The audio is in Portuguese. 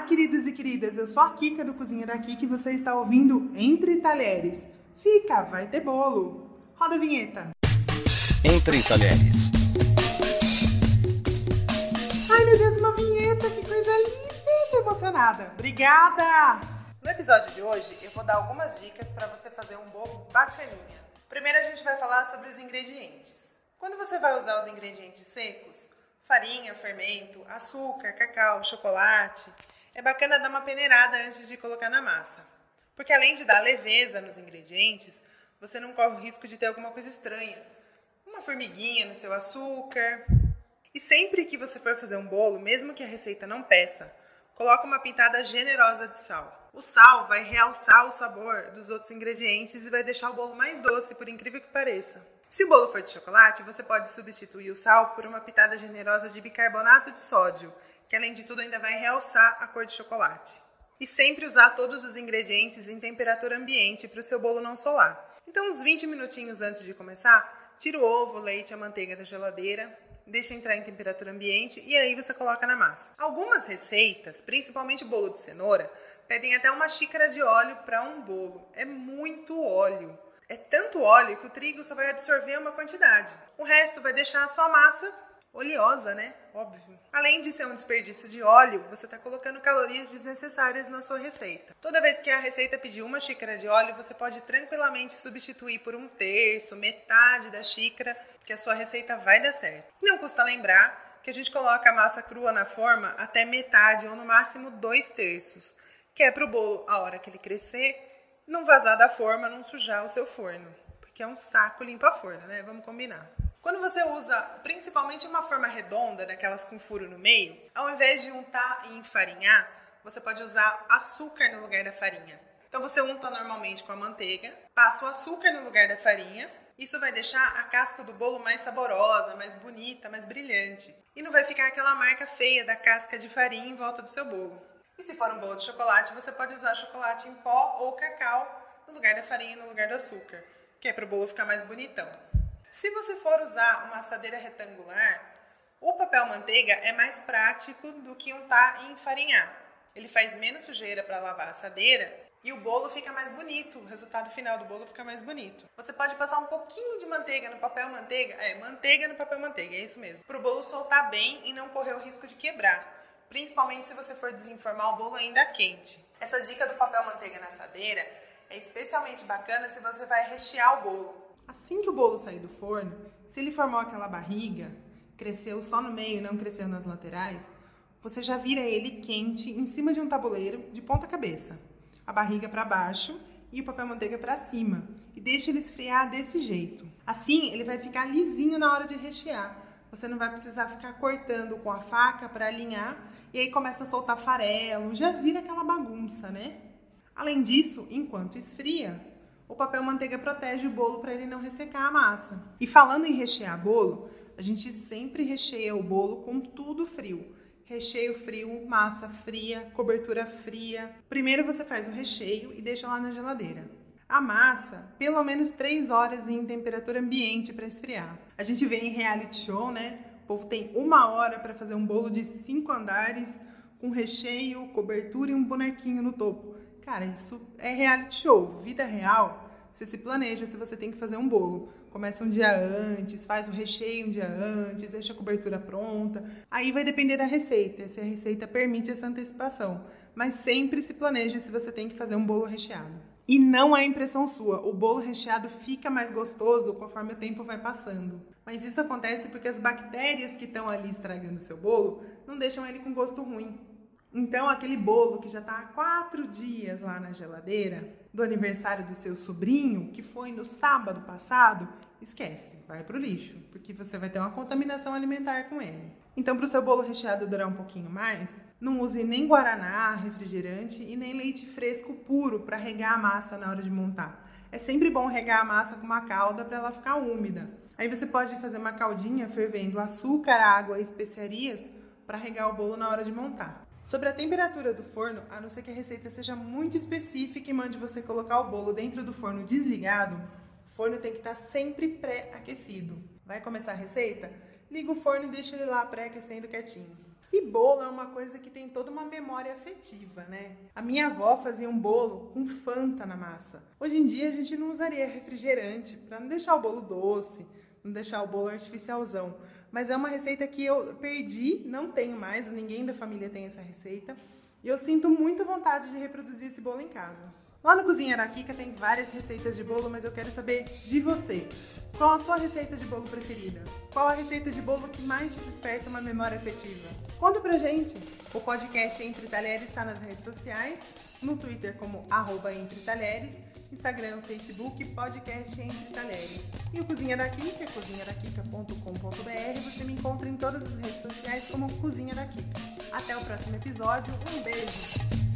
Olá, queridos e queridas. Eu sou a Kika do Cozinha da Kika e você está ouvindo Entre Talheres. Fica, vai ter bolo. Roda a vinheta. Entre Talheres. Ai, meu Deus, uma vinheta, que coisa linda. Tô emocionada. Obrigada. No episódio de hoje, eu vou dar algumas dicas para você fazer um bolo bacaninha. Primeiro, a gente vai falar sobre os ingredientes. Quando você vai usar os ingredientes secos, farinha, fermento, açúcar, cacau, chocolate. É bacana dar uma peneirada antes de colocar na massa. Porque além de dar leveza nos ingredientes, você não corre o risco de ter alguma coisa estranha. Uma formiguinha no seu açúcar. E sempre que você for fazer um bolo, mesmo que a receita não peça, coloque uma pitada generosa de sal. O sal vai realçar o sabor dos outros ingredientes e vai deixar o bolo mais doce, por incrível que pareça. Se o bolo for de chocolate, você pode substituir o sal por uma pitada generosa de bicarbonato de sódio, que além de tudo ainda vai realçar a cor de chocolate. E sempre usar todos os ingredientes em temperatura ambiente para o seu bolo não solar. Então, uns 20 minutinhos antes de começar, tira o ovo, o leite a manteiga da geladeira, deixa entrar em temperatura ambiente e aí você coloca na massa. Algumas receitas, principalmente bolo de cenoura, pedem até uma xícara de óleo para um bolo. É muito óleo é tanto óleo que o trigo só vai absorver uma quantidade. O resto vai deixar a sua massa oleosa, né? Óbvio. Além de ser um desperdício de óleo, você está colocando calorias desnecessárias na sua receita. Toda vez que a receita pedir uma xícara de óleo, você pode tranquilamente substituir por um terço, metade da xícara, que a sua receita vai dar certo. Não custa lembrar que a gente coloca a massa crua na forma até metade ou no máximo dois terços, que é para o bolo, a hora que ele crescer, não vazar da forma, não sujar o seu forno, porque é um saco limpar forno, né? Vamos combinar. Quando você usa principalmente uma forma redonda, daquelas com furo no meio, ao invés de untar e enfarinhar, você pode usar açúcar no lugar da farinha. Então você unta normalmente com a manteiga, passa o açúcar no lugar da farinha. Isso vai deixar a casca do bolo mais saborosa, mais bonita, mais brilhante. E não vai ficar aquela marca feia da casca de farinha em volta do seu bolo. E se for um bolo de chocolate, você pode usar chocolate em pó ou cacau no lugar da farinha e no lugar do açúcar, que é para o bolo ficar mais bonitão. Se você for usar uma assadeira retangular, o papel manteiga é mais prático do que untar e enfarinhar. Ele faz menos sujeira para lavar a assadeira e o bolo fica mais bonito, o resultado final do bolo fica mais bonito. Você pode passar um pouquinho de manteiga no papel manteiga, é, manteiga no papel manteiga, é isso mesmo, para o bolo soltar bem e não correr o risco de quebrar principalmente se você for desenformar o bolo ainda quente. Essa dica do papel manteiga na assadeira é especialmente bacana se você vai rechear o bolo. Assim que o bolo sair do forno, se ele formou aquela barriga, cresceu só no meio e não cresceu nas laterais, você já vira ele quente em cima de um tabuleiro de ponta cabeça. A barriga para baixo e o papel manteiga para cima. E deixa ele esfriar desse jeito. Assim, ele vai ficar lisinho na hora de rechear. Você não vai precisar ficar cortando com a faca para alinhar e aí começa a soltar farelo, já vira aquela bagunça, né? Além disso, enquanto esfria, o papel manteiga protege o bolo para ele não ressecar a massa. E falando em rechear bolo, a gente sempre recheia o bolo com tudo frio. Recheio frio, massa fria, cobertura fria. Primeiro você faz o recheio e deixa lá na geladeira. A massa, pelo menos 3 horas em temperatura ambiente para esfriar. A gente vê em reality show, né? povo tem uma hora para fazer um bolo de cinco andares com recheio, cobertura e um bonequinho no topo. Cara, isso é reality show. Vida real, você se planeja se você tem que fazer um bolo. Começa um dia antes, faz o recheio um dia antes, deixa a cobertura pronta. Aí vai depender da receita, se a receita permite essa antecipação. Mas sempre se planeja se você tem que fazer um bolo recheado. E não é impressão sua, o bolo recheado fica mais gostoso conforme o tempo vai passando. Mas isso acontece porque as bactérias que estão ali estragando o seu bolo não deixam ele com gosto ruim. Então, aquele bolo que já está há quatro dias lá na geladeira, do aniversário do seu sobrinho, que foi no sábado passado, esquece, vai para o lixo, porque você vai ter uma contaminação alimentar com ele. Então, para o seu bolo recheado durar um pouquinho mais, não use nem guaraná, refrigerante e nem leite fresco puro para regar a massa na hora de montar. É sempre bom regar a massa com uma calda para ela ficar úmida. Aí você pode fazer uma caldinha fervendo açúcar, água e especiarias para regar o bolo na hora de montar. Sobre a temperatura do forno, a não ser que a receita seja muito específica e mande você colocar o bolo dentro do forno desligado, o forno tem que estar sempre pré-aquecido. Vai começar a receita? Liga o forno e deixa ele lá pré-aquecendo quietinho. E bolo é uma coisa que tem toda uma memória afetiva, né? A minha avó fazia um bolo com fanta na massa. Hoje em dia a gente não usaria refrigerante para não deixar o bolo doce, não deixar o bolo artificialzão. Mas é uma receita que eu perdi, não tenho mais, ninguém da família tem essa receita. E eu sinto muita vontade de reproduzir esse bolo em casa. Lá no Cozinha da Kika tem várias receitas de bolo, mas eu quero saber de você. Qual a sua receita de bolo preferida? Qual a receita de bolo que mais te desperta uma memória afetiva? Conta pra gente! O podcast Entre Talheres está nas redes sociais, no Twitter como arroba Entre Talheres, Instagram, Facebook, podcast Entre Talheres. E o Cozinha da Kika, cozinhadakika.com.br, encontra em todas as redes sociais como Cozinha da Kika. Até o próximo episódio, um beijo!